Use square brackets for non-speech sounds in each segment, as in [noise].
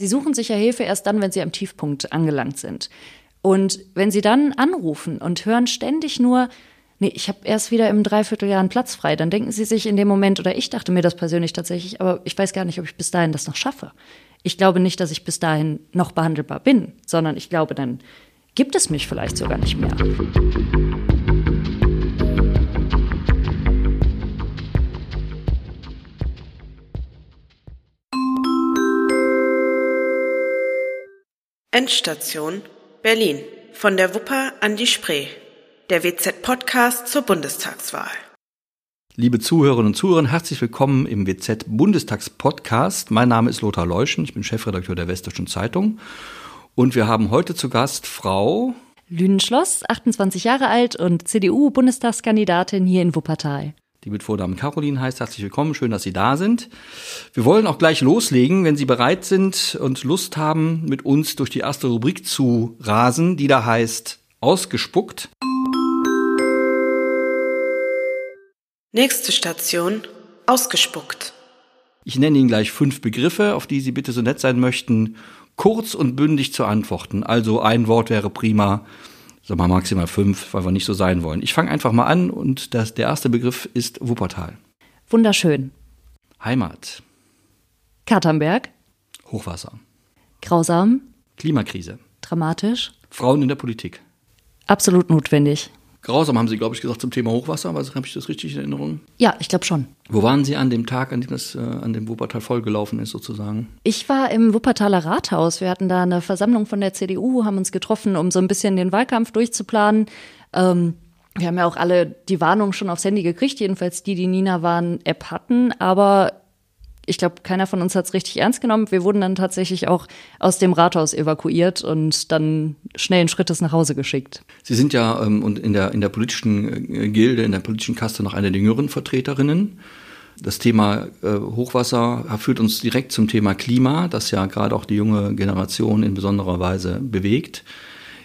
Sie suchen sich ja Hilfe erst dann, wenn sie am Tiefpunkt angelangt sind. Und wenn sie dann anrufen und hören ständig nur, nee, ich habe erst wieder im Dreivierteljahr einen Platz frei, dann denken sie sich in dem Moment, oder ich dachte mir das persönlich tatsächlich, aber ich weiß gar nicht, ob ich bis dahin das noch schaffe. Ich glaube nicht, dass ich bis dahin noch behandelbar bin, sondern ich glaube, dann gibt es mich vielleicht sogar nicht mehr. Endstation Berlin. Von der Wupper an die Spree. Der WZ-Podcast zur Bundestagswahl. Liebe Zuhörerinnen und Zuhörer, herzlich willkommen im WZ-Bundestagspodcast. Mein Name ist Lothar Leuschen, ich bin Chefredakteur der Westdeutschen Zeitung. Und wir haben heute zu Gast Frau Lünenschloss, 28 Jahre alt und CDU-Bundestagskandidatin hier in Wuppertal die mit Vornamen Caroline heißt. Herzlich willkommen, schön, dass Sie da sind. Wir wollen auch gleich loslegen, wenn Sie bereit sind und Lust haben, mit uns durch die erste Rubrik zu rasen, die da heißt Ausgespuckt. Nächste Station, Ausgespuckt. Ich nenne Ihnen gleich fünf Begriffe, auf die Sie bitte so nett sein möchten, kurz und bündig zu antworten. Also ein Wort wäre prima, sag mal maximal fünf, weil wir nicht so sein wollen. Ich fange einfach mal an und das, der erste Begriff ist Wuppertal. Wunderschön. Heimat. Katernberg. Hochwasser. Grausam. Klimakrise. Dramatisch. Frauen in der Politik. Absolut notwendig. Grausam haben Sie, glaube ich, gesagt zum Thema Hochwasser. Habe ich das richtig in Erinnerung? Ja, ich glaube schon. Wo waren Sie an dem Tag, an dem das, äh, an dem Wuppertal vollgelaufen ist, sozusagen? Ich war im Wuppertaler Rathaus. Wir hatten da eine Versammlung von der CDU, haben uns getroffen, um so ein bisschen den Wahlkampf durchzuplanen. Ähm, wir haben ja auch alle die Warnung schon aufs Handy gekriegt, jedenfalls die, die Nina waren, App hatten. Aber ich glaube, keiner von uns hat es richtig ernst genommen. Wir wurden dann tatsächlich auch aus dem Rathaus evakuiert und dann schnellen Schrittes nach Hause geschickt. Sie sind ja ähm, und in der in der politischen äh, Gilde, in der politischen Kaste noch eine der jüngeren Vertreterinnen. Das Thema äh, Hochwasser führt uns direkt zum Thema Klima, das ja gerade auch die junge Generation in besonderer Weise bewegt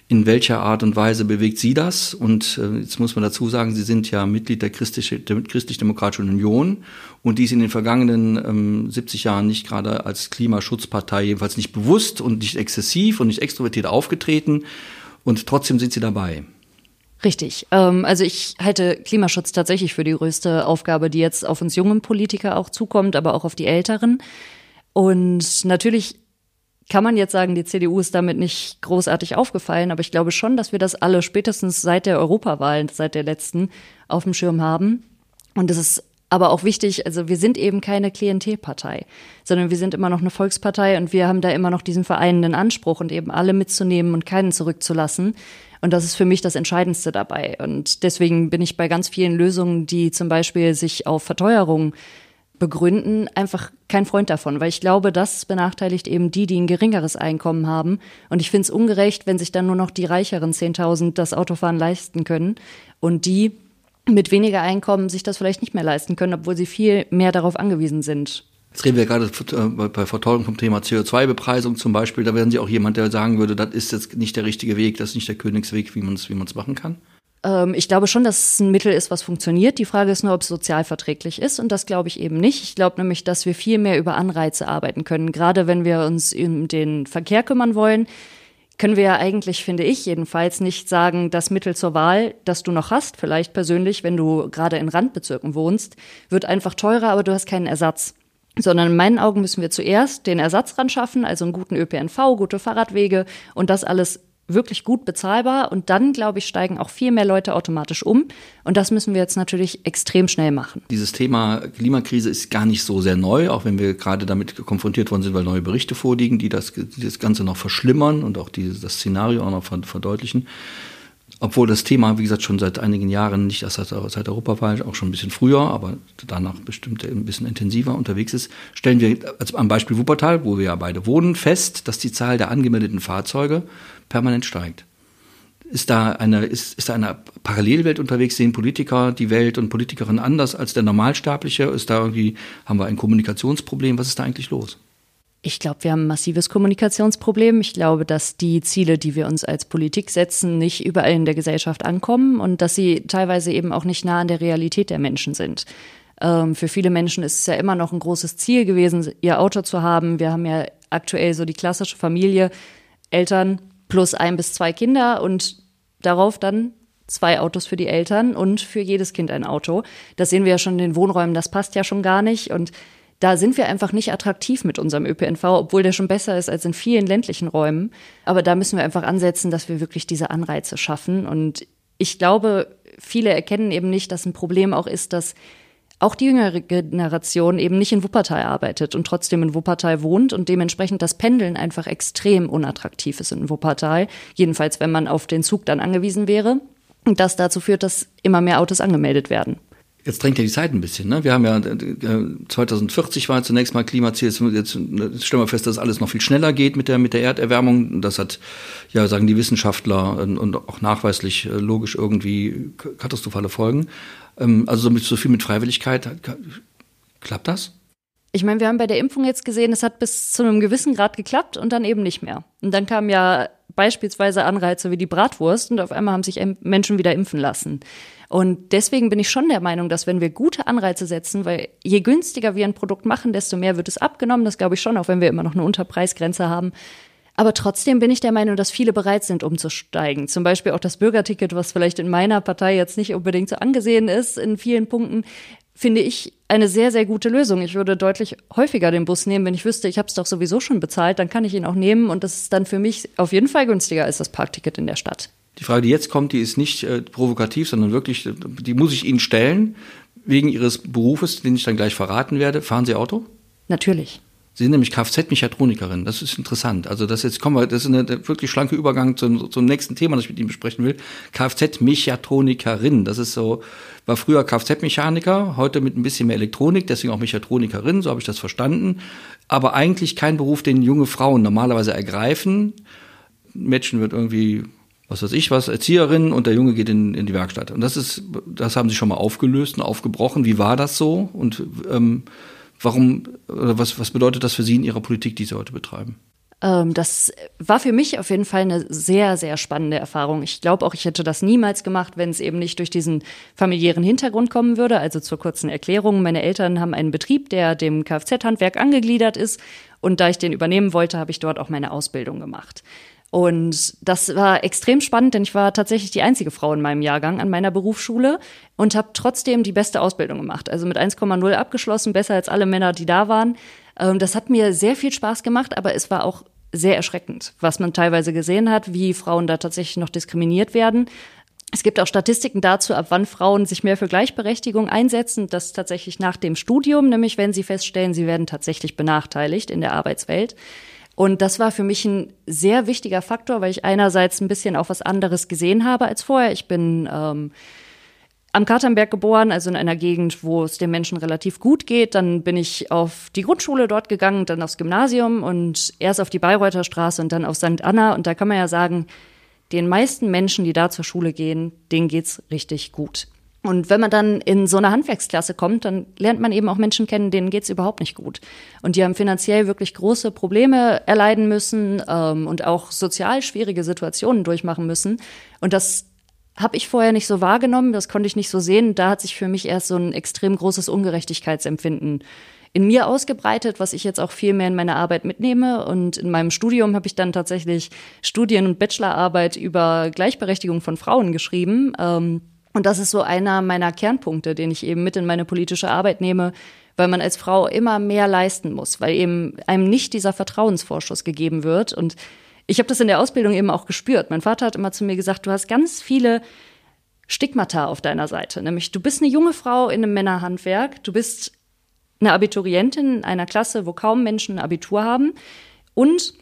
in welcher Art und Weise bewegt Sie das? Und äh, jetzt muss man dazu sagen, Sie sind ja Mitglied der Christlich-Demokratischen Union und die ist in den vergangenen ähm, 70 Jahren nicht gerade als Klimaschutzpartei, jedenfalls nicht bewusst und nicht exzessiv und nicht extrovertiert aufgetreten. Und trotzdem sind Sie dabei. Richtig. Ähm, also ich halte Klimaschutz tatsächlich für die größte Aufgabe, die jetzt auf uns jungen Politiker auch zukommt, aber auch auf die Älteren. Und natürlich kann man jetzt sagen, die CDU ist damit nicht großartig aufgefallen, aber ich glaube schon, dass wir das alle spätestens seit der Europawahl, seit der letzten, auf dem Schirm haben. Und es ist aber auch wichtig, also wir sind eben keine Klientelpartei, sondern wir sind immer noch eine Volkspartei und wir haben da immer noch diesen vereinenden Anspruch und eben alle mitzunehmen und keinen zurückzulassen. Und das ist für mich das Entscheidendste dabei. Und deswegen bin ich bei ganz vielen Lösungen, die zum Beispiel sich auf Verteuerung begründen, einfach kein Freund davon, weil ich glaube, das benachteiligt eben die, die ein geringeres Einkommen haben. Und ich finde es ungerecht, wenn sich dann nur noch die reicheren 10.000 das Autofahren leisten können und die mit weniger Einkommen sich das vielleicht nicht mehr leisten können, obwohl sie viel mehr darauf angewiesen sind. Jetzt reden wir gerade äh, bei Verteuerung vom Thema CO2-Bepreisung zum Beispiel. Da wären Sie auch jemand, der sagen würde, das ist jetzt nicht der richtige Weg, das ist nicht der Königsweg, wie man es wie machen kann? Ähm, ich glaube schon, dass es ein Mittel ist, was funktioniert. Die Frage ist nur, ob es sozialverträglich ist. Und das glaube ich eben nicht. Ich glaube nämlich, dass wir viel mehr über Anreize arbeiten können. Gerade wenn wir uns um den Verkehr kümmern wollen, können wir ja eigentlich, finde ich jedenfalls, nicht sagen, das Mittel zur Wahl, das du noch hast, vielleicht persönlich, wenn du gerade in Randbezirken wohnst, wird einfach teurer, aber du hast keinen Ersatz sondern in meinen Augen müssen wir zuerst den Ersatz ran schaffen, also einen guten ÖPNV, gute Fahrradwege und das alles wirklich gut bezahlbar und dann, glaube ich, steigen auch viel mehr Leute automatisch um. Und das müssen wir jetzt natürlich extrem schnell machen. Dieses Thema Klimakrise ist gar nicht so sehr neu, auch wenn wir gerade damit konfrontiert worden sind, weil neue Berichte vorliegen, die das, die das Ganze noch verschlimmern und auch dieses, das Szenario auch noch verdeutlichen obwohl das Thema, wie gesagt, schon seit einigen Jahren, nicht erst seit, seit Europawahl, auch schon ein bisschen früher, aber danach bestimmt ein bisschen intensiver unterwegs ist, stellen wir als, am Beispiel Wuppertal, wo wir ja beide wohnen, fest, dass die Zahl der angemeldeten Fahrzeuge permanent steigt. Ist da eine, ist, ist da eine Parallelwelt unterwegs? Sehen Politiker die Welt und Politikerinnen anders als der Normalsterbliche? Ist da irgendwie, haben wir ein Kommunikationsproblem? Was ist da eigentlich los? Ich glaube, wir haben ein massives Kommunikationsproblem. Ich glaube, dass die Ziele, die wir uns als Politik setzen, nicht überall in der Gesellschaft ankommen und dass sie teilweise eben auch nicht nah an der Realität der Menschen sind. Ähm, für viele Menschen ist es ja immer noch ein großes Ziel gewesen, ihr Auto zu haben. Wir haben ja aktuell so die klassische Familie, Eltern plus ein bis zwei Kinder und darauf dann zwei Autos für die Eltern und für jedes Kind ein Auto. Das sehen wir ja schon in den Wohnräumen, das passt ja schon gar nicht. Und da sind wir einfach nicht attraktiv mit unserem ÖPNV, obwohl der schon besser ist als in vielen ländlichen Räumen. Aber da müssen wir einfach ansetzen, dass wir wirklich diese Anreize schaffen. Und ich glaube, viele erkennen eben nicht, dass ein Problem auch ist, dass auch die jüngere Generation eben nicht in Wuppertal arbeitet und trotzdem in Wuppertal wohnt und dementsprechend das Pendeln einfach extrem unattraktiv ist in Wuppertal. Jedenfalls, wenn man auf den Zug dann angewiesen wäre. Und das dazu führt, dass immer mehr Autos angemeldet werden. Jetzt drängt ja die Zeit ein bisschen. Ne? Wir haben ja 2040 äh, war zunächst mal Klimaziel. Jetzt, stellen wir fest, dass alles noch viel schneller geht mit der mit der Erderwärmung. Das hat ja sagen die Wissenschaftler und auch nachweislich äh, logisch irgendwie katastrophale Folgen. Ähm, also so viel mit Freiwilligkeit klappt das? Ich meine, wir haben bei der Impfung jetzt gesehen, es hat bis zu einem gewissen Grad geklappt und dann eben nicht mehr. Und dann kamen ja beispielsweise Anreize wie die Bratwurst und auf einmal haben sich Menschen wieder impfen lassen. Und deswegen bin ich schon der Meinung, dass wenn wir gute Anreize setzen, weil je günstiger wir ein Produkt machen, desto mehr wird es abgenommen. Das glaube ich schon, auch wenn wir immer noch eine Unterpreisgrenze haben. Aber trotzdem bin ich der Meinung, dass viele bereit sind, umzusteigen. Zum Beispiel auch das Bürgerticket, was vielleicht in meiner Partei jetzt nicht unbedingt so angesehen ist in vielen Punkten, finde ich eine sehr, sehr gute Lösung. Ich würde deutlich häufiger den Bus nehmen, wenn ich wüsste, ich habe es doch sowieso schon bezahlt, dann kann ich ihn auch nehmen und das ist dann für mich auf jeden Fall günstiger als das Parkticket in der Stadt. Die Frage, die jetzt kommt, die ist nicht äh, provokativ, sondern wirklich, die muss ich Ihnen stellen, wegen Ihres Berufes, den ich dann gleich verraten werde. Fahren Sie Auto? Natürlich. Sie sind nämlich Kfz-Mechatronikerin. Das ist interessant. Also das jetzt kommen wir, das ist ein wirklich schlanke Übergang zum, zum nächsten Thema, das ich mit Ihnen besprechen will. Kfz-Mechatronikerin. Das ist so, war früher Kfz-Mechaniker, heute mit ein bisschen mehr Elektronik, deswegen auch Mechatronikerin, so habe ich das verstanden. Aber eigentlich kein Beruf, den junge Frauen normalerweise ergreifen. Mädchen wird irgendwie was weiß ich was, Erzieherin und der Junge geht in, in die Werkstatt. Und das ist, das haben sie schon mal aufgelöst und aufgebrochen. Wie war das so? Und ähm, Warum, oder was, was bedeutet das für Sie in Ihrer Politik, die Sie heute betreiben? Ähm, das war für mich auf jeden Fall eine sehr, sehr spannende Erfahrung. Ich glaube auch, ich hätte das niemals gemacht, wenn es eben nicht durch diesen familiären Hintergrund kommen würde. Also zur kurzen Erklärung, meine Eltern haben einen Betrieb, der dem Kfz-Handwerk angegliedert ist. Und da ich den übernehmen wollte, habe ich dort auch meine Ausbildung gemacht. Und das war extrem spannend, denn ich war tatsächlich die einzige Frau in meinem Jahrgang an meiner Berufsschule und habe trotzdem die beste Ausbildung gemacht. Also mit 1,0 abgeschlossen, besser als alle Männer, die da waren. Ähm, das hat mir sehr viel Spaß gemacht, aber es war auch sehr erschreckend, was man teilweise gesehen hat, wie Frauen da tatsächlich noch diskriminiert werden. Es gibt auch Statistiken dazu, ab wann Frauen sich mehr für Gleichberechtigung einsetzen. Das tatsächlich nach dem Studium, nämlich wenn sie feststellen, sie werden tatsächlich benachteiligt in der Arbeitswelt. Und das war für mich ein sehr wichtiger Faktor, weil ich einerseits ein bisschen auch was anderes gesehen habe als vorher. Ich bin ähm, am Katernberg geboren, also in einer Gegend, wo es den Menschen relativ gut geht. Dann bin ich auf die Grundschule dort gegangen, dann aufs Gymnasium und erst auf die Bayreuther Straße und dann auf St. Anna. Und da kann man ja sagen, den meisten Menschen, die da zur Schule gehen, denen geht's richtig gut. Und wenn man dann in so eine Handwerksklasse kommt, dann lernt man eben auch Menschen kennen, denen geht's überhaupt nicht gut. Und die haben finanziell wirklich große Probleme erleiden müssen ähm, und auch sozial schwierige Situationen durchmachen müssen. Und das habe ich vorher nicht so wahrgenommen, das konnte ich nicht so sehen. Da hat sich für mich erst so ein extrem großes Ungerechtigkeitsempfinden in mir ausgebreitet, was ich jetzt auch viel mehr in meine Arbeit mitnehme. Und in meinem Studium habe ich dann tatsächlich Studien- und Bachelorarbeit über Gleichberechtigung von Frauen geschrieben. Ähm, und das ist so einer meiner Kernpunkte, den ich eben mit in meine politische Arbeit nehme, weil man als Frau immer mehr leisten muss, weil eben einem nicht dieser Vertrauensvorschuss gegeben wird. Und ich habe das in der Ausbildung eben auch gespürt. Mein Vater hat immer zu mir gesagt, du hast ganz viele Stigmata auf deiner Seite. Nämlich, du bist eine junge Frau in einem Männerhandwerk, du bist eine Abiturientin in einer Klasse, wo kaum Menschen ein Abitur haben. Und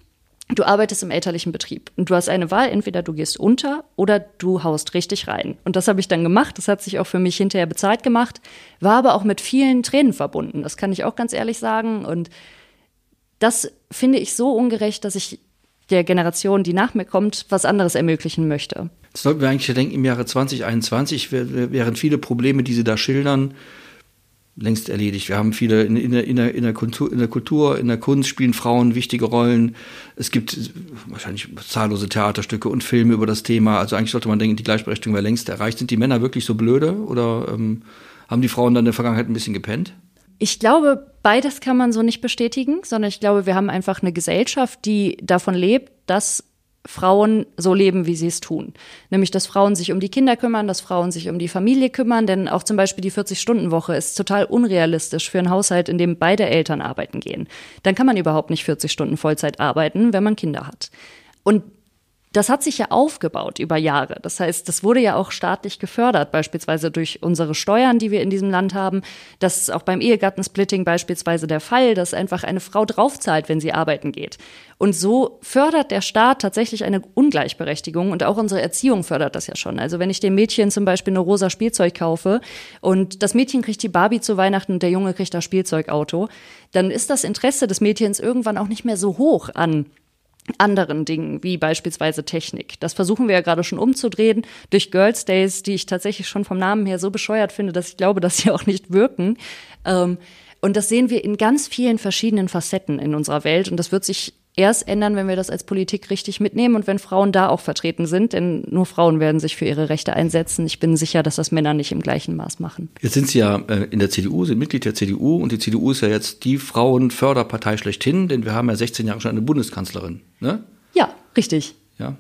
du arbeitest im elterlichen Betrieb und du hast eine Wahl, entweder du gehst unter oder du haust richtig rein. Und das habe ich dann gemacht. Das hat sich auch für mich hinterher bezahlt gemacht, war aber auch mit vielen Tränen verbunden. Das kann ich auch ganz ehrlich sagen. Und das finde ich so ungerecht, dass ich der Generation, die nach mir kommt, was anderes ermöglichen möchte. Das sollten wir eigentlich denken, im Jahre 2021 wären viele Probleme, die Sie da schildern, längst erledigt. Wir haben viele in, in, der, in, der, in, der Kultur, in der Kultur, in der Kunst spielen Frauen wichtige Rollen. Es gibt wahrscheinlich zahllose Theaterstücke und Filme über das Thema. Also eigentlich sollte man denken, die Gleichberechtigung wäre längst erreicht. Sind die Männer wirklich so blöde oder ähm, Haben die Frauen dann in der Vergangenheit ein bisschen gepennt? Ich glaube, beides kann man so nicht bestätigen, sondern ich glaube, wir haben einfach eine Gesellschaft, die davon lebt, dass Frauen so leben, wie sie es tun. Nämlich, dass Frauen sich um die Kinder kümmern, dass Frauen sich um die Familie kümmern, denn auch zum Beispiel die 40-Stunden-Woche ist total unrealistisch für einen Haushalt, in dem beide Eltern arbeiten gehen. Dann kann man überhaupt nicht 40 Stunden Vollzeit arbeiten, wenn man Kinder hat. Und das hat sich ja aufgebaut über Jahre. Das heißt, das wurde ja auch staatlich gefördert, beispielsweise durch unsere Steuern, die wir in diesem Land haben. Das ist auch beim Ehegattensplitting beispielsweise der Fall, dass einfach eine Frau draufzahlt, wenn sie arbeiten geht. Und so fördert der Staat tatsächlich eine Ungleichberechtigung und auch unsere Erziehung fördert das ja schon. Also wenn ich dem Mädchen zum Beispiel eine rosa Spielzeug kaufe und das Mädchen kriegt die Barbie zu Weihnachten und der Junge kriegt das Spielzeugauto, dann ist das Interesse des Mädchens irgendwann auch nicht mehr so hoch an anderen Dingen, wie beispielsweise Technik. Das versuchen wir ja gerade schon umzudrehen durch Girls Days, die ich tatsächlich schon vom Namen her so bescheuert finde, dass ich glaube, dass sie [laughs] auch nicht wirken. Ähm, und das sehen wir in ganz vielen verschiedenen Facetten in unserer Welt. Und das wird sich erst ändern, wenn wir das als Politik richtig mitnehmen und wenn Frauen da auch vertreten sind. Denn nur Frauen werden sich für ihre Rechte einsetzen. Ich bin sicher, dass das Männer nicht im gleichen Maß machen. Jetzt sind Sie ja äh, in der CDU, sind Mitglied der CDU und die CDU ist ja jetzt die Frauenförderpartei schlechthin, denn wir haben ja 16 Jahre schon eine Bundeskanzlerin. Ne? Ja, richtig. Ja,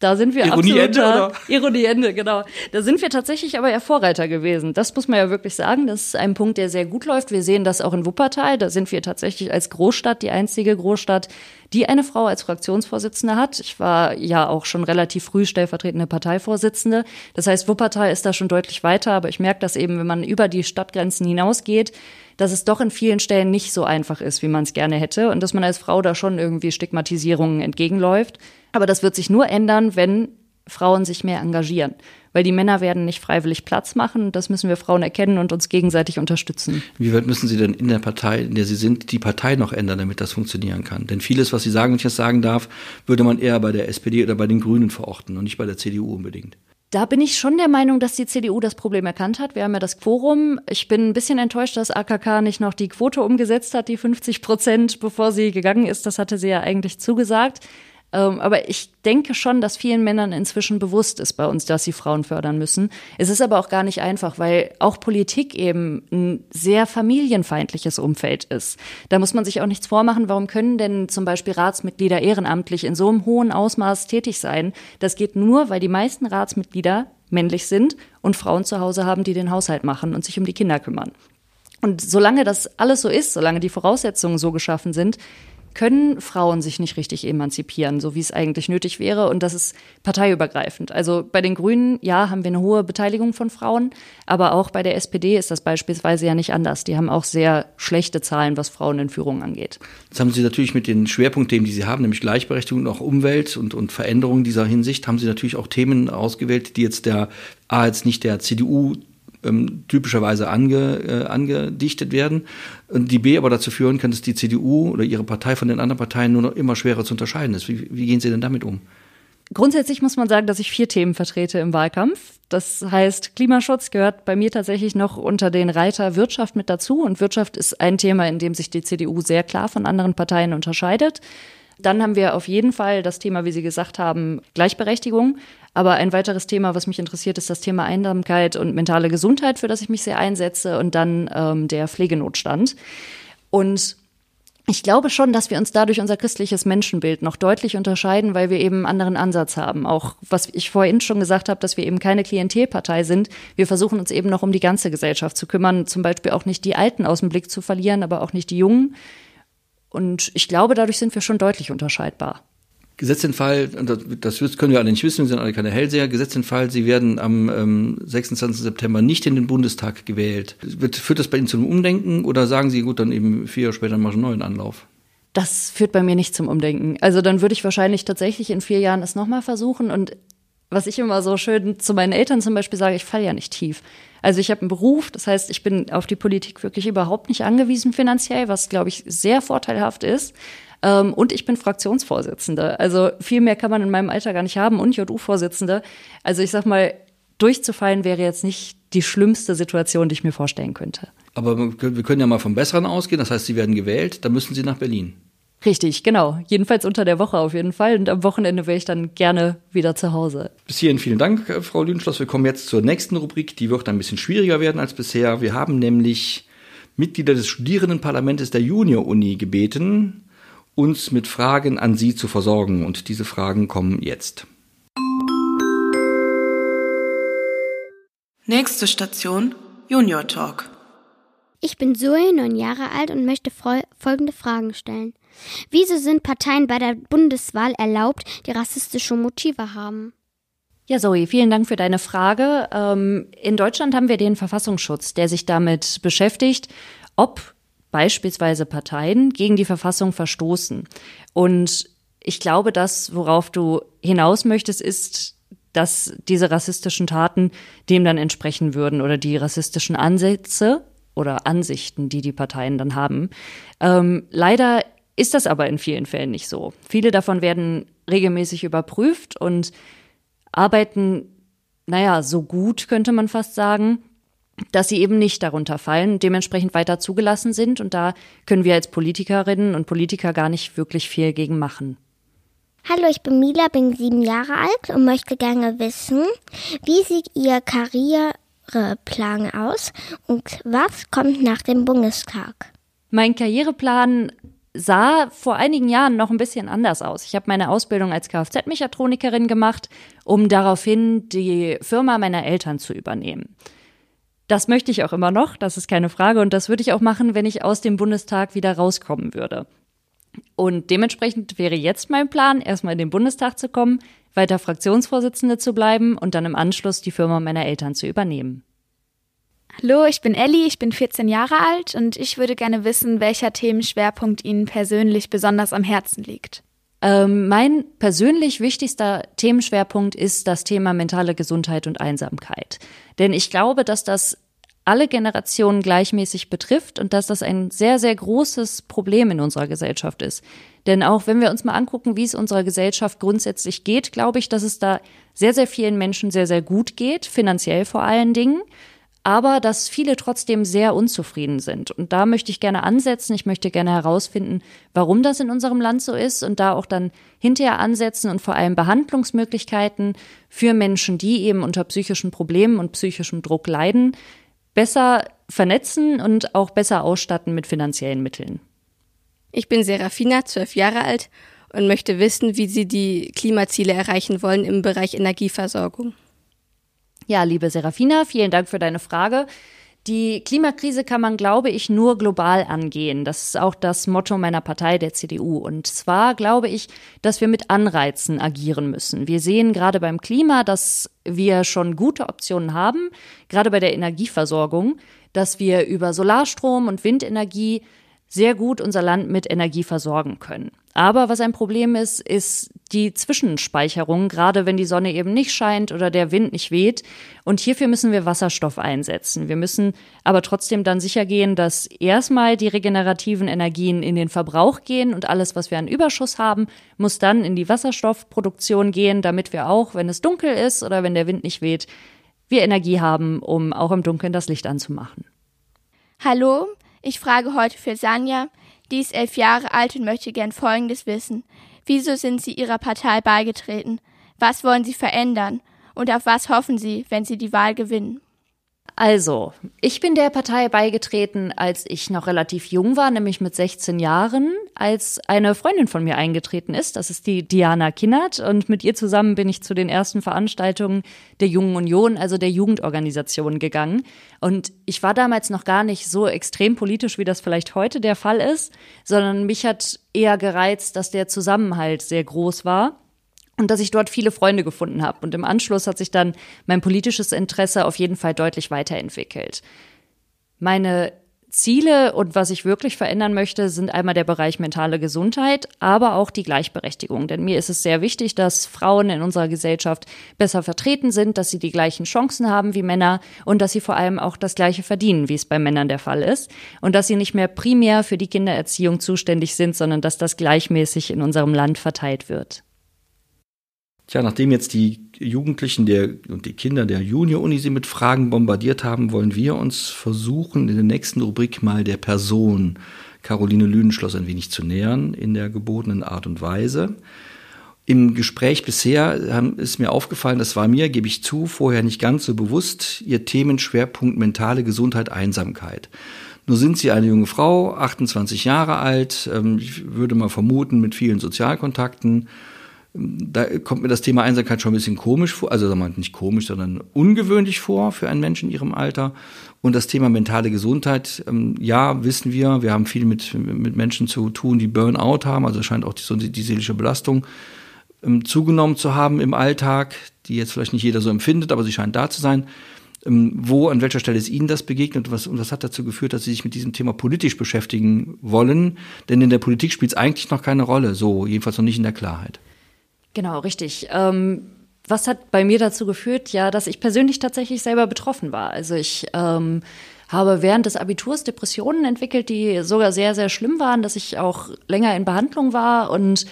da sind wir Ironie Ende, oder? Ironie Ende, genau. Da sind wir tatsächlich aber ja Vorreiter gewesen. Das muss man ja wirklich sagen. Das ist ein Punkt, der sehr gut läuft. Wir sehen das auch in Wuppertal. Da sind wir tatsächlich als Großstadt die einzige Großstadt, die eine Frau als Fraktionsvorsitzende hat. Ich war ja auch schon relativ früh stellvertretende Parteivorsitzende. Das heißt, Wuppertal ist da schon deutlich weiter. Aber ich merke das eben, wenn man über die Stadtgrenzen hinausgeht, dass es doch in vielen Stellen nicht so einfach ist, wie man es gerne hätte und dass man als Frau da schon irgendwie Stigmatisierungen entgegenläuft. Aber das wird sich nur ändern, wenn Frauen sich mehr engagieren. Weil die Männer werden nicht freiwillig Platz machen. Das müssen wir Frauen erkennen und uns gegenseitig unterstützen. Wie weit müssen Sie denn in der Partei, in der Sie sind, die Partei noch ändern, damit das funktionieren kann? Denn vieles, was Sie sagen, wenn ich das sagen darf, würde man eher bei der SPD oder bei den Grünen verorten und nicht bei der CDU unbedingt. Da bin ich schon der Meinung, dass die CDU das Problem erkannt hat. Wir haben ja das Quorum. Ich bin ein bisschen enttäuscht, dass AKK nicht noch die Quote umgesetzt hat, die 50 Prozent, bevor sie gegangen ist. Das hatte sie ja eigentlich zugesagt. Ähm, aber ich denke schon, dass vielen Männern inzwischen bewusst ist bei uns, dass sie Frauen fördern müssen. Es ist aber auch gar nicht einfach, weil auch Politik eben ein sehr familienfeindliches Umfeld ist. Da muss man sich auch nichts vormachen. Warum können denn zum Beispiel Ratsmitglieder ehrenamtlich in so einem hohen Ausmaß tätig sein? Das geht nur, weil die meisten Ratsmitglieder männlich sind und Frauen zu Hause haben, die den Haushalt machen und sich um die Kinder kümmern. Und solange das alles so ist, solange die Voraussetzungen so geschaffen sind, können Frauen sich nicht richtig emanzipieren, so wie es eigentlich nötig wäre. Und das ist parteiübergreifend. Also bei den Grünen, ja, haben wir eine hohe Beteiligung von Frauen, aber auch bei der SPD ist das beispielsweise ja nicht anders. Die haben auch sehr schlechte Zahlen, was Frauen in Führung angeht. Jetzt haben Sie natürlich mit den Schwerpunktthemen, die Sie haben, nämlich Gleichberechtigung und auch Umwelt und, und Veränderung dieser Hinsicht, haben Sie natürlich auch Themen ausgewählt, die jetzt der A jetzt nicht der CDU ähm, typischerweise ange, äh, angedichtet werden, die B aber dazu führen kann, dass die CDU oder ihre Partei von den anderen Parteien nur noch immer schwerer zu unterscheiden ist. Wie, wie gehen Sie denn damit um? Grundsätzlich muss man sagen, dass ich vier Themen vertrete im Wahlkampf. Das heißt, Klimaschutz gehört bei mir tatsächlich noch unter den Reiter Wirtschaft mit dazu. Und Wirtschaft ist ein Thema, in dem sich die CDU sehr klar von anderen Parteien unterscheidet. Dann haben wir auf jeden Fall das Thema, wie Sie gesagt haben, Gleichberechtigung. Aber ein weiteres Thema, was mich interessiert, ist das Thema Einsamkeit und mentale Gesundheit, für das ich mich sehr einsetze. Und dann ähm, der Pflegenotstand. Und ich glaube schon, dass wir uns dadurch unser christliches Menschenbild noch deutlich unterscheiden, weil wir eben einen anderen Ansatz haben. Auch was ich vorhin schon gesagt habe, dass wir eben keine Klientelpartei sind. Wir versuchen uns eben noch um die ganze Gesellschaft zu kümmern, zum Beispiel auch nicht die Alten aus dem Blick zu verlieren, aber auch nicht die Jungen. Und ich glaube, dadurch sind wir schon deutlich unterscheidbar. Gesetzt den Fall, das, können wir alle nicht wissen, wir sind alle keine Hellseher, gesetzt den Fall, Sie werden am ähm, 26. September nicht in den Bundestag gewählt. Wird, führt das bei Ihnen zu einem Umdenken oder sagen Sie, gut, dann eben vier Jahre später machen wir einen neuen Anlauf? Das führt bei mir nicht zum Umdenken. Also dann würde ich wahrscheinlich tatsächlich in vier Jahren es nochmal versuchen und was ich immer so schön zu meinen Eltern zum Beispiel sage, ich falle ja nicht tief. Also ich habe einen Beruf, das heißt, ich bin auf die Politik wirklich überhaupt nicht angewiesen finanziell, was, glaube ich, sehr vorteilhaft ist. Ähm, und ich bin Fraktionsvorsitzende. Also viel mehr kann man in meinem Alter gar nicht haben und JU-Vorsitzende. Also ich sag mal, durchzufallen wäre jetzt nicht die schlimmste Situation, die ich mir vorstellen könnte. Aber wir können ja mal vom Besseren ausgehen. Das heißt, Sie werden gewählt, dann müssen Sie nach Berlin. Richtig, genau. Jedenfalls unter der Woche auf jeden Fall. Und am Wochenende wäre ich dann gerne wieder zu Hause. Bis hierhin vielen Dank, äh, Frau Lüdenschloss. Wir kommen jetzt zur nächsten Rubrik. Die wird ein bisschen schwieriger werden als bisher. Wir haben nämlich Mitglieder des Studierendenparlamentes der Junior-Uni gebeten, uns mit Fragen an Sie zu versorgen. Und diese Fragen kommen jetzt. Nächste Station Junior Talk. Ich bin Zoe, neun Jahre alt und möchte folgende Fragen stellen. Wieso sind Parteien bei der Bundeswahl erlaubt, die rassistische Motive haben? Ja, Zoe, vielen Dank für deine Frage. Ähm, in Deutschland haben wir den Verfassungsschutz, der sich damit beschäftigt, ob beispielsweise Parteien gegen die Verfassung verstoßen. Und ich glaube, das, worauf du hinaus möchtest, ist, dass diese rassistischen Taten dem dann entsprechen würden oder die rassistischen Ansätze oder Ansichten, die die Parteien dann haben. Ähm, leider ist das aber in vielen Fällen nicht so. Viele davon werden regelmäßig überprüft und arbeiten, naja, so gut könnte man fast sagen, dass sie eben nicht darunter fallen dementsprechend weiter zugelassen sind. Und da können wir als Politikerinnen und Politiker gar nicht wirklich viel gegen machen. Hallo, ich bin Mila, bin sieben Jahre alt und möchte gerne wissen, wie sieht Ihr Karriereplan aus und was kommt nach dem Bundestag? Mein Karriereplan sah vor einigen Jahren noch ein bisschen anders aus. Ich habe meine Ausbildung als Kfz-Mechatronikerin gemacht, um daraufhin die Firma meiner Eltern zu übernehmen. Das möchte ich auch immer noch, das ist keine Frage. Und das würde ich auch machen, wenn ich aus dem Bundestag wieder rauskommen würde. Und dementsprechend wäre jetzt mein Plan, erstmal in den Bundestag zu kommen, weiter Fraktionsvorsitzende zu bleiben und dann im Anschluss die Firma meiner Eltern zu übernehmen. Hallo, ich bin Elli, ich bin 14 Jahre alt und ich würde gerne wissen, welcher Themenschwerpunkt Ihnen persönlich besonders am Herzen liegt. Ähm, mein persönlich wichtigster Themenschwerpunkt ist das Thema mentale Gesundheit und Einsamkeit. Denn ich glaube, dass das alle Generationen gleichmäßig betrifft und dass das ein sehr, sehr großes Problem in unserer Gesellschaft ist. Denn auch wenn wir uns mal angucken, wie es unserer Gesellschaft grundsätzlich geht, glaube ich, dass es da sehr, sehr vielen Menschen sehr, sehr gut geht, finanziell vor allen Dingen aber dass viele trotzdem sehr unzufrieden sind. Und da möchte ich gerne ansetzen. Ich möchte gerne herausfinden, warum das in unserem Land so ist und da auch dann hinterher ansetzen und vor allem Behandlungsmöglichkeiten für Menschen, die eben unter psychischen Problemen und psychischem Druck leiden, besser vernetzen und auch besser ausstatten mit finanziellen Mitteln. Ich bin Serafina, zwölf Jahre alt und möchte wissen, wie Sie die Klimaziele erreichen wollen im Bereich Energieversorgung. Ja, liebe Serafina, vielen Dank für deine Frage. Die Klimakrise kann man, glaube ich, nur global angehen. Das ist auch das Motto meiner Partei, der CDU. Und zwar glaube ich, dass wir mit Anreizen agieren müssen. Wir sehen gerade beim Klima, dass wir schon gute Optionen haben, gerade bei der Energieversorgung, dass wir über Solarstrom und Windenergie sehr gut unser Land mit Energie versorgen können. Aber was ein Problem ist, ist die Zwischenspeicherung, gerade wenn die Sonne eben nicht scheint oder der Wind nicht weht. Und hierfür müssen wir Wasserstoff einsetzen. Wir müssen aber trotzdem dann sicher gehen, dass erstmal die regenerativen Energien in den Verbrauch gehen und alles, was wir an Überschuss haben, muss dann in die Wasserstoffproduktion gehen, damit wir auch, wenn es dunkel ist oder wenn der Wind nicht weht, wir Energie haben, um auch im Dunkeln das Licht anzumachen. Hallo, ich frage heute für Sanja, die ist elf Jahre alt und möchte gern Folgendes wissen. Wieso sind Sie Ihrer Partei beigetreten? Was wollen Sie verändern? Und auf was hoffen Sie, wenn Sie die Wahl gewinnen? Also, ich bin der Partei beigetreten, als ich noch relativ jung war, nämlich mit 16 Jahren, als eine Freundin von mir eingetreten ist. Das ist die Diana Kinnert. Und mit ihr zusammen bin ich zu den ersten Veranstaltungen der Jungen Union, also der Jugendorganisation, gegangen. Und ich war damals noch gar nicht so extrem politisch, wie das vielleicht heute der Fall ist, sondern mich hat eher gereizt, dass der Zusammenhalt sehr groß war und dass ich dort viele Freunde gefunden habe. Und im Anschluss hat sich dann mein politisches Interesse auf jeden Fall deutlich weiterentwickelt. Meine Ziele und was ich wirklich verändern möchte, sind einmal der Bereich mentale Gesundheit, aber auch die Gleichberechtigung. Denn mir ist es sehr wichtig, dass Frauen in unserer Gesellschaft besser vertreten sind, dass sie die gleichen Chancen haben wie Männer und dass sie vor allem auch das gleiche verdienen, wie es bei Männern der Fall ist. Und dass sie nicht mehr primär für die Kindererziehung zuständig sind, sondern dass das gleichmäßig in unserem Land verteilt wird. Tja, nachdem jetzt die Jugendlichen der, und die Kinder der Junior-Uni sie mit Fragen bombardiert haben, wollen wir uns versuchen, in der nächsten Rubrik mal der Person Caroline Lüdenschloss ein wenig zu nähern in der gebotenen Art und Weise. Im Gespräch bisher ist mir aufgefallen, das war mir, gebe ich zu, vorher nicht ganz so bewusst, ihr Themenschwerpunkt mentale Gesundheit, Einsamkeit. Nur sind Sie eine junge Frau, 28 Jahre alt, ähm, ich würde mal vermuten, mit vielen Sozialkontakten. Da kommt mir das Thema Einsamkeit schon ein bisschen komisch vor, also nicht komisch, sondern ungewöhnlich vor für einen Menschen in ihrem Alter. Und das Thema mentale Gesundheit, ähm, ja, wissen wir, wir haben viel mit, mit Menschen zu tun, die Burnout haben, also scheint auch die, die seelische Belastung ähm, zugenommen zu haben im Alltag, die jetzt vielleicht nicht jeder so empfindet, aber sie scheint da zu sein. Ähm, wo, an welcher Stelle ist Ihnen das begegnet was, und was hat dazu geführt, dass Sie sich mit diesem Thema politisch beschäftigen wollen? Denn in der Politik spielt es eigentlich noch keine Rolle, so jedenfalls noch nicht in der Klarheit. Genau, richtig. Ähm, was hat bei mir dazu geführt? Ja, dass ich persönlich tatsächlich selber betroffen war. Also ich ähm, habe während des Abiturs Depressionen entwickelt, die sogar sehr, sehr schlimm waren, dass ich auch länger in Behandlung war und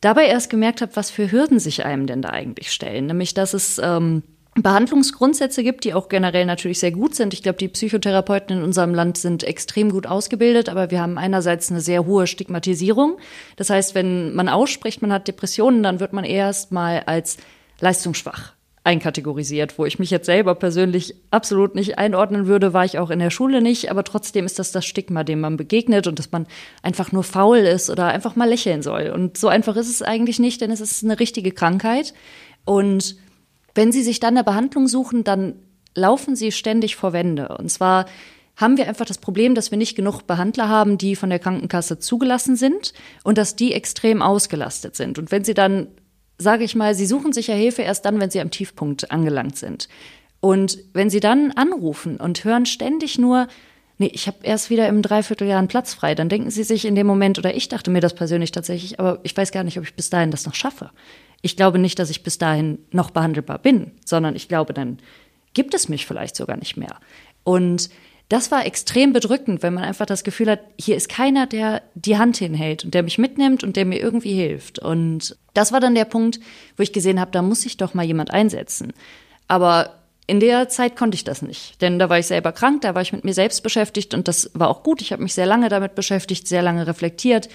dabei erst gemerkt habe, was für Hürden sich einem denn da eigentlich stellen. Nämlich, dass es ähm, Behandlungsgrundsätze gibt, die auch generell natürlich sehr gut sind. Ich glaube, die Psychotherapeuten in unserem Land sind extrem gut ausgebildet, aber wir haben einerseits eine sehr hohe Stigmatisierung. Das heißt, wenn man ausspricht, man hat Depressionen, dann wird man erst mal als leistungsschwach einkategorisiert, wo ich mich jetzt selber persönlich absolut nicht einordnen würde, war ich auch in der Schule nicht, aber trotzdem ist das das Stigma, dem man begegnet und dass man einfach nur faul ist oder einfach mal lächeln soll. Und so einfach ist es eigentlich nicht, denn es ist eine richtige Krankheit und wenn Sie sich dann eine Behandlung suchen, dann laufen Sie ständig vor Wände. Und zwar haben wir einfach das Problem, dass wir nicht genug Behandler haben, die von der Krankenkasse zugelassen sind und dass die extrem ausgelastet sind. Und wenn Sie dann, sage ich mal, Sie suchen sich ja Hilfe erst dann, wenn Sie am Tiefpunkt angelangt sind. Und wenn Sie dann anrufen und hören ständig nur, nee, ich habe erst wieder im Dreivierteljahr einen Platz frei, dann denken Sie sich in dem Moment, oder ich dachte mir das persönlich tatsächlich, aber ich weiß gar nicht, ob ich bis dahin das noch schaffe. Ich glaube nicht, dass ich bis dahin noch behandelbar bin, sondern ich glaube, dann gibt es mich vielleicht sogar nicht mehr. Und das war extrem bedrückend, wenn man einfach das Gefühl hat, hier ist keiner, der die Hand hinhält und der mich mitnimmt und der mir irgendwie hilft. Und das war dann der Punkt, wo ich gesehen habe, da muss sich doch mal jemand einsetzen. Aber in der Zeit konnte ich das nicht, denn da war ich selber krank, da war ich mit mir selbst beschäftigt und das war auch gut. Ich habe mich sehr lange damit beschäftigt, sehr lange reflektiert,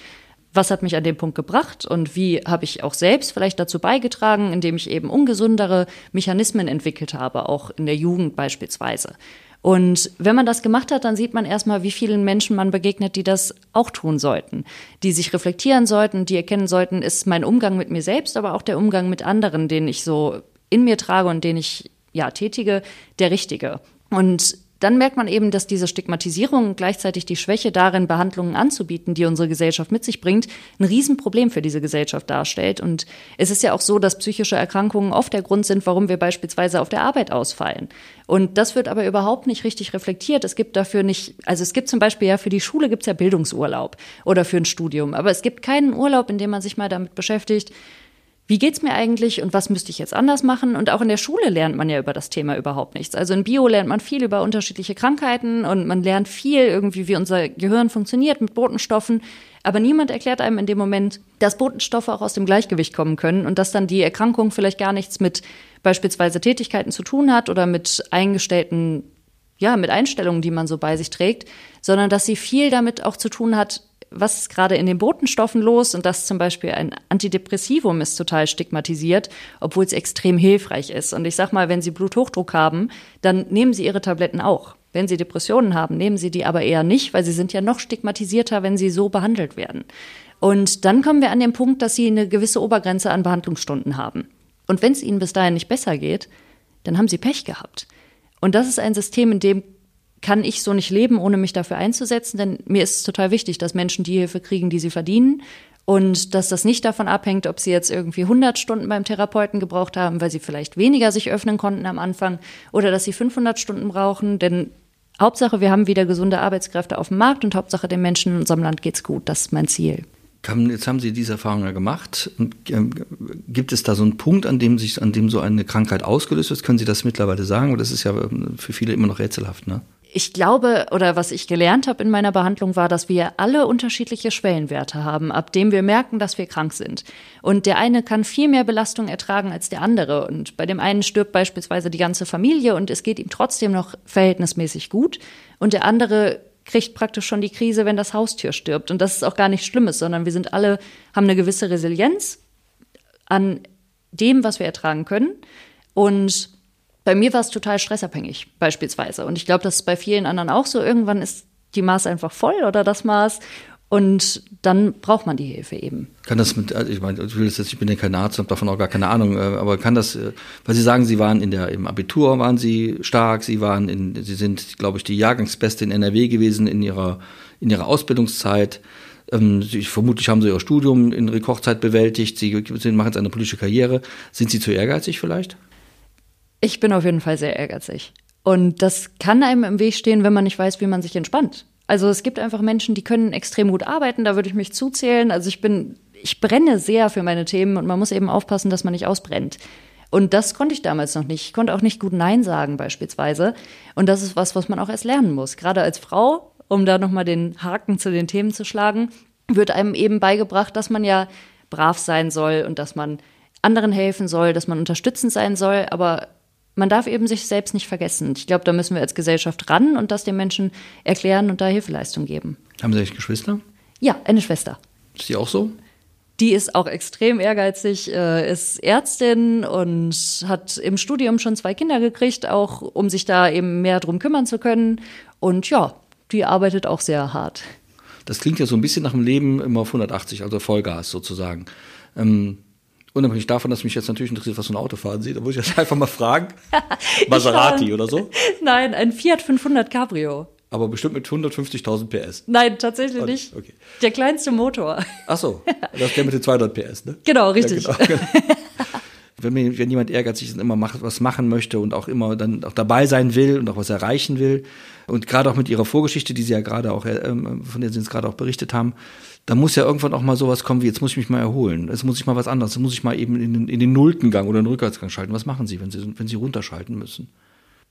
was hat mich an dem Punkt gebracht und wie habe ich auch selbst vielleicht dazu beigetragen, indem ich eben ungesundere Mechanismen entwickelt habe, auch in der Jugend beispielsweise. Und wenn man das gemacht hat, dann sieht man erstmal, wie vielen Menschen man begegnet, die das auch tun sollten, die sich reflektieren sollten, die erkennen sollten, ist mein Umgang mit mir selbst, aber auch der Umgang mit anderen, den ich so in mir trage und den ich ja tätige, der richtige. Und dann merkt man eben, dass diese Stigmatisierung und gleichzeitig die Schwäche darin, Behandlungen anzubieten, die unsere Gesellschaft mit sich bringt, ein Riesenproblem für diese Gesellschaft darstellt. Und es ist ja auch so, dass psychische Erkrankungen oft der Grund sind, warum wir beispielsweise auf der Arbeit ausfallen. Und das wird aber überhaupt nicht richtig reflektiert. Es gibt dafür nicht, also es gibt zum Beispiel ja für die Schule gibt's ja Bildungsurlaub oder für ein Studium, aber es gibt keinen Urlaub, in dem man sich mal damit beschäftigt, wie geht's mir eigentlich und was müsste ich jetzt anders machen? Und auch in der Schule lernt man ja über das Thema überhaupt nichts. Also in Bio lernt man viel über unterschiedliche Krankheiten und man lernt viel irgendwie, wie unser Gehirn funktioniert mit Botenstoffen. Aber niemand erklärt einem in dem Moment, dass Botenstoffe auch aus dem Gleichgewicht kommen können und dass dann die Erkrankung vielleicht gar nichts mit beispielsweise Tätigkeiten zu tun hat oder mit eingestellten, ja, mit Einstellungen, die man so bei sich trägt, sondern dass sie viel damit auch zu tun hat, was ist gerade in den Botenstoffen los und dass zum Beispiel ein Antidepressivum ist total stigmatisiert, obwohl es extrem hilfreich ist. Und ich sag mal, wenn Sie Bluthochdruck haben, dann nehmen Sie Ihre Tabletten auch. Wenn Sie Depressionen haben, nehmen Sie die aber eher nicht, weil sie sind ja noch stigmatisierter, wenn sie so behandelt werden. Und dann kommen wir an den Punkt, dass Sie eine gewisse Obergrenze an Behandlungsstunden haben. Und wenn es Ihnen bis dahin nicht besser geht, dann haben Sie Pech gehabt. Und das ist ein System, in dem kann ich so nicht leben, ohne mich dafür einzusetzen, denn mir ist es total wichtig, dass Menschen die Hilfe kriegen, die sie verdienen und dass das nicht davon abhängt, ob sie jetzt irgendwie 100 Stunden beim Therapeuten gebraucht haben, weil sie vielleicht weniger sich öffnen konnten am Anfang oder dass sie 500 Stunden brauchen, denn Hauptsache, wir haben wieder gesunde Arbeitskräfte auf dem Markt und Hauptsache, den Menschen in unserem Land geht's gut. Das ist mein Ziel. Jetzt haben Sie diese Erfahrung ja gemacht. Ähm, gibt es da so einen Punkt, an dem sich, an dem so eine Krankheit ausgelöst ist? Können Sie das mittlerweile sagen? Oder das ist ja ähm, für viele immer noch rätselhaft, ne? Ich glaube, oder was ich gelernt habe in meiner Behandlung war, dass wir alle unterschiedliche Schwellenwerte haben, ab dem wir merken, dass wir krank sind. Und der eine kann viel mehr Belastung ertragen als der andere. Und bei dem einen stirbt beispielsweise die ganze Familie und es geht ihm trotzdem noch verhältnismäßig gut. Und der andere kriegt praktisch schon die Krise, wenn das Haustür stirbt. Und das ist auch gar nichts Schlimmes, sondern wir sind alle, haben eine gewisse Resilienz an dem, was wir ertragen können. Und bei mir war es total stressabhängig, beispielsweise. Und ich glaube, das ist bei vielen anderen auch so. Irgendwann ist die Maß einfach voll oder das Maß. Und dann braucht man die Hilfe eben. Kann das mit, also ich meine, ich bin ja kein Arzt, habe davon auch gar keine Ahnung, äh, aber kann das, äh, weil Sie sagen, Sie waren in der, im Abitur waren Sie stark, Sie waren in, Sie sind, glaube ich, die Jahrgangsbeste in NRW gewesen in Ihrer, in Ihrer Ausbildungszeit. Ähm, ich vermutlich haben Sie Ihr Studium in Rekordzeit bewältigt, Sie machen jetzt eine politische Karriere. Sind Sie zu ehrgeizig vielleicht? Ich bin auf jeden Fall sehr ehrgeizig. Und das kann einem im Weg stehen, wenn man nicht weiß, wie man sich entspannt. Also es gibt einfach Menschen, die können extrem gut arbeiten, da würde ich mich zuzählen. Also ich bin, ich brenne sehr für meine Themen und man muss eben aufpassen, dass man nicht ausbrennt. Und das konnte ich damals noch nicht. Ich konnte auch nicht gut Nein sagen beispielsweise. Und das ist was, was man auch erst lernen muss. Gerade als Frau, um da nochmal den Haken zu den Themen zu schlagen, wird einem eben beigebracht, dass man ja brav sein soll und dass man anderen helfen soll, dass man unterstützend sein soll. Aber man darf eben sich selbst nicht vergessen. Ich glaube, da müssen wir als Gesellschaft ran und das den Menschen erklären und da Hilfeleistung geben. Haben Sie eigentlich Geschwister? Ja, eine Schwester. Ist die auch so? Die ist auch extrem ehrgeizig, äh, ist Ärztin und hat im Studium schon zwei Kinder gekriegt, auch um sich da eben mehr drum kümmern zu können. Und ja, die arbeitet auch sehr hart. Das klingt ja so ein bisschen nach dem Leben immer auf 180, also Vollgas sozusagen. Ähm, Unabhängig davon, dass mich jetzt natürlich interessiert, was so ein Auto fahren sieht, da muss ich jetzt [laughs] einfach mal fragen. [laughs] Maserati oder so? [laughs] Nein, ein Fiat 500 Cabrio. Aber bestimmt mit 150.000 PS. Nein, tatsächlich nicht. Okay. Der kleinste Motor. Ach so, das ist der mit den 200 PS, ne? Genau, richtig. Ja, genau, genau. wenn, mir, wenn jemand ehrgeizig ist und immer macht, was machen möchte und auch immer dann auch dabei sein will und auch was erreichen will und gerade auch mit ihrer Vorgeschichte, die Sie ja gerade auch, äh, von der Sie uns gerade auch berichtet haben, da muss ja irgendwann auch mal sowas kommen wie, jetzt muss ich mich mal erholen, jetzt muss ich mal was anderes, jetzt muss ich mal eben in den, in den nullten Gang oder den Rückwärtsgang schalten. Was machen Sie, wenn Sie, wenn Sie runterschalten müssen?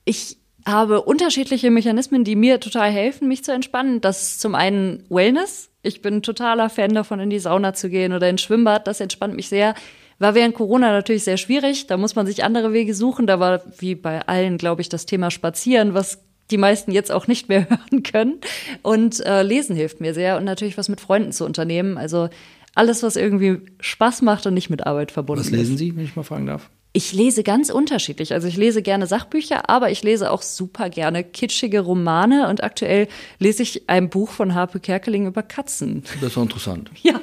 Ich habe unterschiedliche Mechanismen, die mir total helfen, mich zu entspannen. Das ist zum einen Wellness. Ich bin totaler Fan davon, in die Sauna zu gehen oder ins Schwimmbad. Das entspannt mich sehr. War während Corona natürlich sehr schwierig. Da muss man sich andere Wege suchen. Da war wie bei allen, glaube ich, das Thema Spazieren, was die meisten jetzt auch nicht mehr [laughs] hören können. Und äh, Lesen hilft mir sehr und natürlich was mit Freunden zu unternehmen. Also alles, was irgendwie Spaß macht und nicht mit Arbeit verbunden ist. Was lesen Sie, wenn ich mal fragen darf? Ich lese ganz unterschiedlich. Also ich lese gerne Sachbücher, aber ich lese auch super gerne kitschige Romane und aktuell lese ich ein Buch von Harpe Kerkeling über Katzen. Das ist interessant. [laughs] Ja.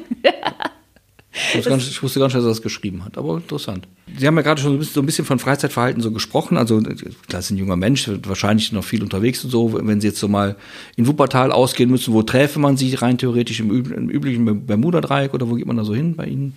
Ich wusste, nicht, ich wusste, gar nicht, dass er das geschrieben hat, aber interessant. Sie haben ja gerade schon so ein bisschen von Freizeitverhalten so gesprochen. Also, klar, ist ein junger Mensch, wahrscheinlich noch viel unterwegs und so. Wenn Sie jetzt so mal in Wuppertal ausgehen müssen, wo träfe man Sie rein theoretisch im, im üblichen Bermuda-Dreieck oder wo geht man da so hin bei Ihnen?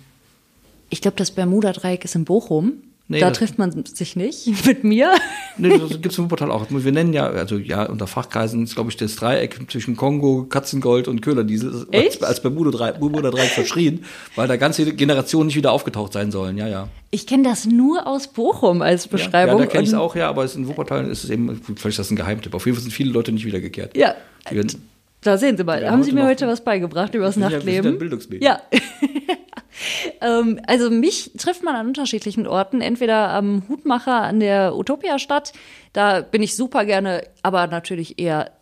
Ich glaube, das Bermuda-Dreieck ist in Bochum. Nee, da trifft man sich nicht [laughs] mit mir. Nee, das gibt es im Wuppertal auch. Wir nennen ja, also ja, unter Fachkreisen ist, glaube ich, das Dreieck zwischen Kongo, Katzengold und Köhlerdiesel als, als Bermuda-Dreieck Bermuda verschrien, weil da ganze Generationen nicht wieder aufgetaucht sein sollen. Ja, ja. Ich kenne das nur aus Bochum als Beschreibung. Ja, ja da kenne ich es auch, ja, aber in Wuppertal ist es eben, vielleicht ist das ein Geheimtipp. Auf jeden Fall sind viele Leute nicht wiedergekehrt. Ja. Da sehen Sie mal. Haben Sie mir heute was beigebracht über das Nachtleben? Ja. [laughs] ähm, also mich trifft man an unterschiedlichen Orten. Entweder am Hutmacher an der Utopia-Stadt. Da bin ich super gerne, aber natürlich eher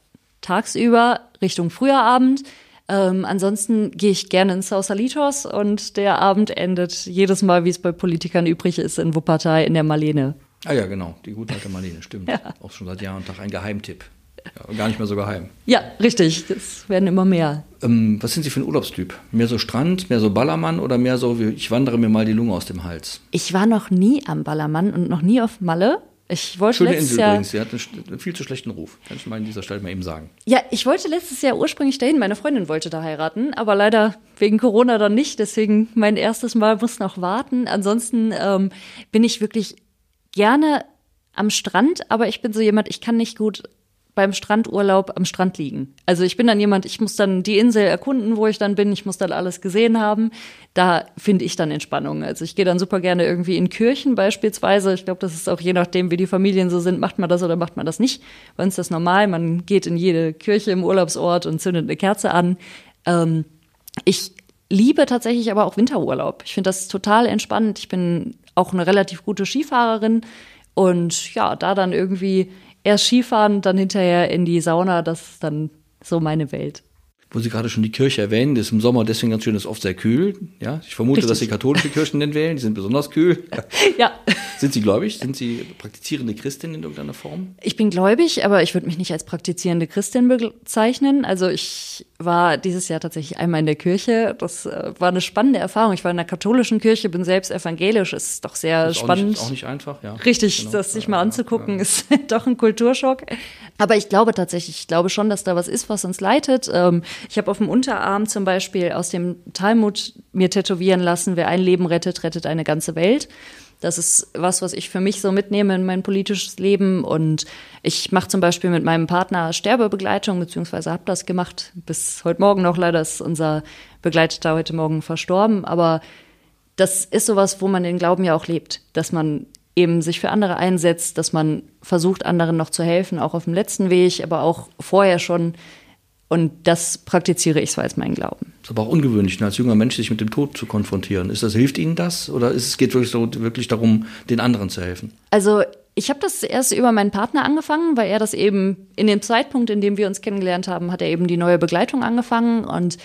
tagsüber Richtung früher Abend. Ähm, ansonsten gehe ich gerne ins Sausalitos und der Abend endet jedes Mal, wie es bei Politikern übrig ist, in Wuppertal in der Marlene. Ah ja, genau, die gute alte Marlene, stimmt. [laughs] Ja. Auch schon seit Jahr und Tag ein Geheimtipp. Ja, gar nicht mehr so geheim. Ja, richtig. Das werden immer mehr. Ähm, was sind Sie für ein Urlaubstyp? Mehr so Strand, mehr so Ballermann oder mehr so, wie ich wandere mir mal die Lunge aus dem Hals? Ich war noch nie am Ballermann und noch nie auf Malle. Ich wollte Schöne letztes Insel Jahr, übrigens, sie hat einen viel zu schlechten Ruf. Kann ich mal an dieser Stelle mal eben sagen. Ja, ich wollte letztes Jahr ursprünglich dahin. Meine Freundin wollte da heiraten, aber leider wegen Corona dann nicht. Deswegen mein erstes Mal muss noch warten. Ansonsten ähm, bin ich wirklich gerne am Strand, aber ich bin so jemand, ich kann nicht gut beim Strandurlaub am Strand liegen. Also ich bin dann jemand, ich muss dann die Insel erkunden, wo ich dann bin, ich muss dann alles gesehen haben. Da finde ich dann Entspannung. Also ich gehe dann super gerne irgendwie in Kirchen beispielsweise. Ich glaube, das ist auch je nachdem, wie die Familien so sind, macht man das oder macht man das nicht. Bei uns ist das normal, man geht in jede Kirche im Urlaubsort und zündet eine Kerze an. Ähm, ich liebe tatsächlich aber auch Winterurlaub. Ich finde das total entspannend. Ich bin auch eine relativ gute Skifahrerin und ja, da dann irgendwie erst Skifahren, dann hinterher in die Sauna, das ist dann so meine Welt wo Sie gerade schon die Kirche erwähnen, ist im Sommer deswegen ganz schön, ist oft sehr kühl. Ja, ich vermute, Richtig. dass Sie katholische Kirchen denn wählen, die sind besonders kühl. [laughs] Ja. Sind Sie gläubig? Sind Sie praktizierende Christin in irgendeiner Form? Ich bin gläubig, aber ich würde mich nicht als praktizierende Christin bezeichnen. Also ich war dieses Jahr tatsächlich einmal in der Kirche. Das äh, war eine spannende Erfahrung. Ich war in der katholischen Kirche, bin selbst evangelisch. Ist doch sehr ist spannend. Auch nicht, auch nicht einfach, ja. Richtig, genau. das sich mal anzugucken, ja. ist [laughs] doch ein Kulturschock. Aber ich glaube tatsächlich, ich glaube schon, dass da was ist, was uns leitet. Ähm, ich habe auf dem Unterarm zum Beispiel aus dem Talmud mir tätowieren lassen, wer ein Leben rettet, rettet eine ganze Welt. Das ist was, was ich für mich so mitnehme in mein politisches Leben. Und ich mache zum Beispiel mit meinem Partner Sterbebegleitung, beziehungsweise habe das gemacht bis heute Morgen noch. Leider ist unser Begleiteter heute Morgen verstorben. Aber das ist sowas, wo man den Glauben ja auch lebt, dass man eben sich für andere einsetzt, dass man versucht, anderen noch zu helfen, auch auf dem letzten Weg, aber auch vorher schon und das praktiziere ich so als meinen Glauben. Das ist aber auch ungewöhnlich, ne, als junger Mensch sich mit dem Tod zu konfrontieren. Ist das, hilft Ihnen das oder ist, es geht wirklich, so, wirklich darum, den anderen zu helfen? Also ich habe das erst über meinen Partner angefangen, weil er das eben in dem Zeitpunkt, in dem wir uns kennengelernt haben, hat er eben die neue Begleitung angefangen. Und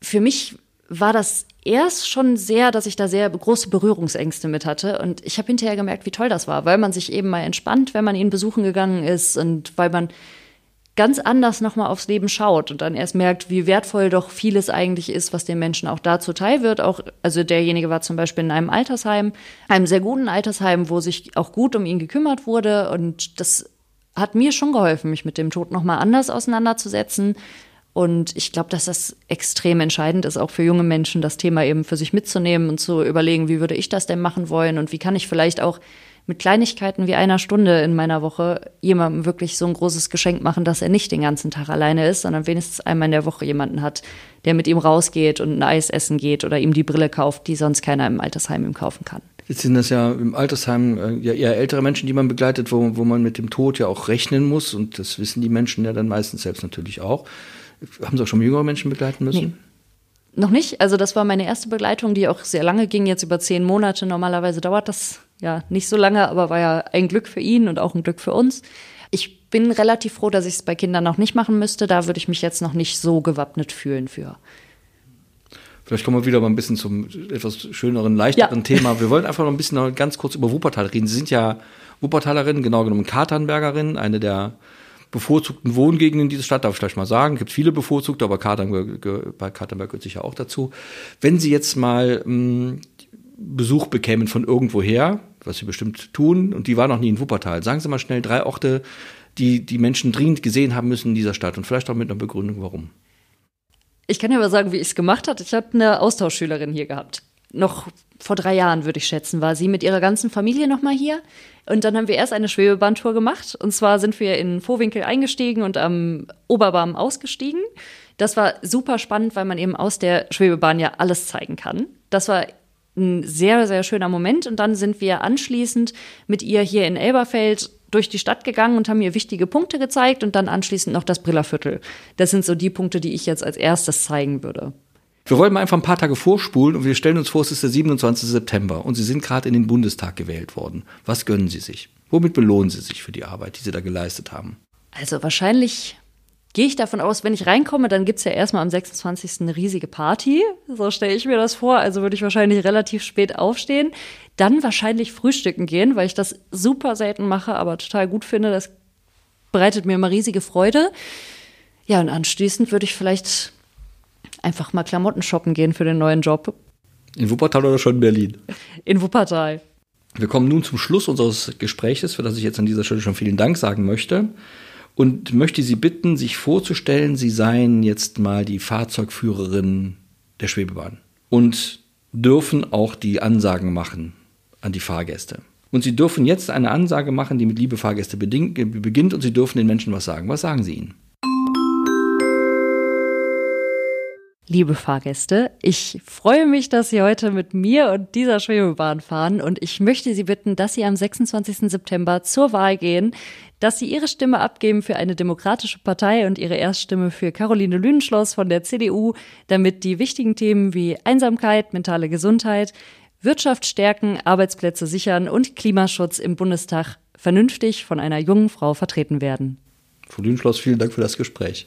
für mich war das erst schon sehr, dass ich da sehr große Berührungsängste mit hatte. Und ich habe hinterher gemerkt, wie toll das war, weil man sich eben mal entspannt, wenn man ihn besuchen gegangen ist und weil man ganz anders nochmal aufs Leben schaut und dann erst merkt, wie wertvoll doch vieles eigentlich ist, was den Menschen auch da zuteil wird. Auch, also derjenige war zum Beispiel in einem Altersheim, einem sehr guten Altersheim, wo sich auch gut um ihn gekümmert wurde. Und das hat mir schon geholfen, mich mit dem Tod nochmal anders auseinanderzusetzen. Und ich glaube, dass das extrem entscheidend ist, auch für junge Menschen, das Thema eben für sich mitzunehmen und zu überlegen, wie würde ich das denn machen wollen und wie kann ich vielleicht auch mit Kleinigkeiten wie einer Stunde in meiner Woche jemandem wirklich so ein großes Geschenk machen, dass er nicht den ganzen Tag alleine ist, sondern wenigstens einmal in der Woche jemanden hat, der mit ihm rausgeht und ein Eis essen geht oder ihm die Brille kauft, die sonst keiner im Altersheim ihm kaufen kann. Jetzt sind das ja im Altersheim äh, ja eher ältere Menschen, die man begleitet, wo, wo man mit dem Tod ja auch rechnen muss. Und das wissen die Menschen ja dann meistens selbst natürlich auch. Haben Sie auch schon jüngere Menschen begleiten müssen? Nee. Noch nicht. Also das war meine erste Begleitung, die auch sehr lange ging, jetzt über zehn Monate. Normalerweise dauert das ja nicht so lange, aber war ja ein Glück für ihn und auch ein Glück für uns. Ich bin relativ froh, dass ich es bei Kindern noch nicht machen müsste. Da würde ich mich jetzt noch nicht so gewappnet fühlen für. Vielleicht kommen wir wieder mal ein bisschen zum etwas schöneren, leichteren ja. [laughs] Thema. Wir wollen einfach noch ein bisschen noch ganz kurz über Wuppertal reden. Sie sind ja Wuppertalerin, genau genommen Katernbergerin, eine der bevorzugten Wohngegenden dieser Stadt, darf ich gleich mal sagen. Es gibt viele bevorzugte, aber Katernberg, bei Katernberg gehört sicher auch dazu. Wenn Sie jetzt mal mh, hm, Besuch bekämen von irgendwoher, was sie bestimmt tun, und die war noch nie in Wuppertal. Sagen Sie mal schnell drei Orte, die die Menschen dringend gesehen haben müssen in dieser Stadt und vielleicht auch mit einer Begründung, warum. Ich kann ja mal sagen, wie ich es gemacht habe. Ich habe eine Austauschschülerin hier gehabt. Noch vor drei Jahren, würde ich schätzen, war sie mit ihrer ganzen Familie nochmal hier. Und dann haben wir erst eine Schwebebahntour gemacht. Und zwar sind wir in Vorwinkel eingestiegen und am Oberbarm ausgestiegen. Das war super spannend, weil man eben aus der Schwebebahn ja alles zeigen kann. Das war ein sehr, sehr schöner Moment. Und dann sind wir anschließend mit ihr hier in Elberfeld durch die Stadt gegangen und haben ihr wichtige Punkte gezeigt und dann anschließend noch das Brillerviertel. Das sind so die Punkte, die ich jetzt als erstes zeigen würde. Wir wollen mal einfach ein paar Tage vorspulen und wir stellen uns vor, es ist der 27. September und Sie sind gerade in den Bundestag gewählt worden. Was gönnen Sie sich? Womit belohnen Sie sich für die Arbeit, die Sie da geleistet haben? Also wahrscheinlich gehe ich davon aus, wenn ich reinkomme, dann gibt's ja erstmal am 26. eine riesige Party. So stelle ich mir das vor. Also würde ich wahrscheinlich relativ spät aufstehen. Dann wahrscheinlich frühstücken gehen, weil ich das super selten mache, aber total gut finde. Das bereitet mir immer riesige Freude. Ja, und anschließend würde ich vielleicht einfach mal Klamotten shoppen gehen für den neuen Job. In Wuppertal oder schon in Berlin? In Wuppertal. Wir kommen nun zum Schluss unseres Gespräches, für das ich jetzt an dieser Stelle schon vielen Dank sagen möchte und möchte Sie bitten, sich vorzustellen, Sie seien jetzt mal die Fahrzeugführerin der Schwebebahn und dürfen auch die Ansagen machen an die Fahrgäste. Und Sie dürfen jetzt eine Ansage machen, die mit Liebe Fahrgäste beginnt und Sie dürfen den Menschen was sagen. Was sagen Sie ihnen? Liebe Fahrgäste, ich freue mich, dass Sie heute mit mir und dieser Schwebebahn fahren und ich möchte Sie bitten, dass Sie am 26. September zur Wahl gehen, dass Sie Ihre Stimme abgeben für eine demokratische Partei und Ihre Erststimme für Caroline Lüdenschloss von der CDU, damit die wichtigen Themen wie Einsamkeit, mentale Gesundheit, Wirtschaft stärken, Arbeitsplätze sichern und Klimaschutz im Bundestag vernünftig von einer jungen Frau vertreten werden. Frau Lüdenschloss, vielen Dank für das Gespräch.